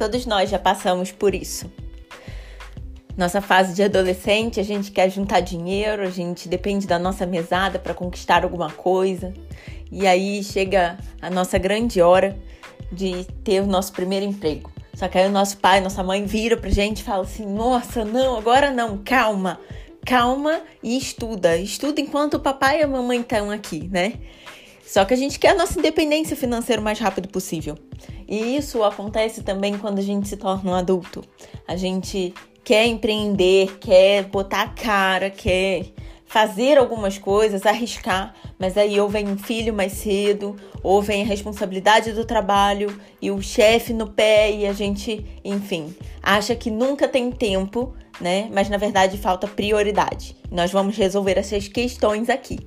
Todos nós já passamos por isso. Nossa fase de adolescente, a gente quer juntar dinheiro, a gente depende da nossa mesada para conquistar alguma coisa. E aí chega a nossa grande hora de ter o nosso primeiro emprego. Só que aí o nosso pai, nossa mãe vira pra gente e fala assim: "Nossa, não, agora não, calma. Calma e estuda. Estuda enquanto o papai e a mamãe estão aqui, né?" Só que a gente quer a nossa independência financeira o mais rápido possível. E isso acontece também quando a gente se torna um adulto. A gente quer empreender, quer botar a cara, quer fazer algumas coisas, arriscar, mas aí ou vem um filho mais cedo, ou vem a responsabilidade do trabalho e o chefe no pé e a gente, enfim, acha que nunca tem tempo, né? Mas na verdade falta prioridade. Nós vamos resolver essas questões aqui.